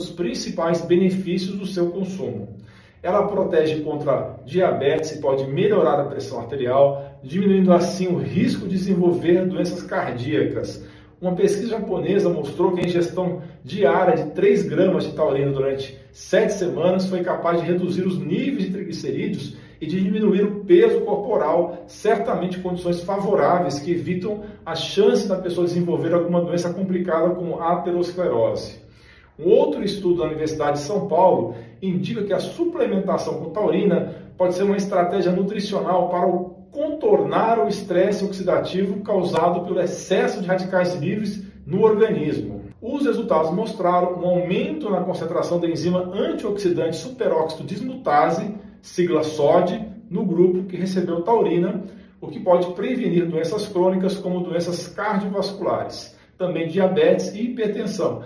os principais benefícios do seu consumo. Ela protege contra diabetes e pode melhorar a pressão arterial, diminuindo assim o risco de desenvolver doenças cardíacas. Uma pesquisa japonesa mostrou que a ingestão diária de 3 gramas de taurina durante 7 semanas foi capaz de reduzir os níveis de triglicerídeos e de diminuir o peso corporal, certamente condições favoráveis que evitam a chance da pessoa desenvolver alguma doença complicada como aterosclerose. Um outro estudo da Universidade de São Paulo indica que a suplementação com taurina pode ser uma estratégia nutricional para contornar o estresse oxidativo causado pelo excesso de radicais livres no organismo. Os resultados mostraram um aumento na concentração da enzima antioxidante superóxido dismutase, sigla SOD, no grupo que recebeu taurina, o que pode prevenir doenças crônicas como doenças cardiovasculares, também diabetes e hipertensão.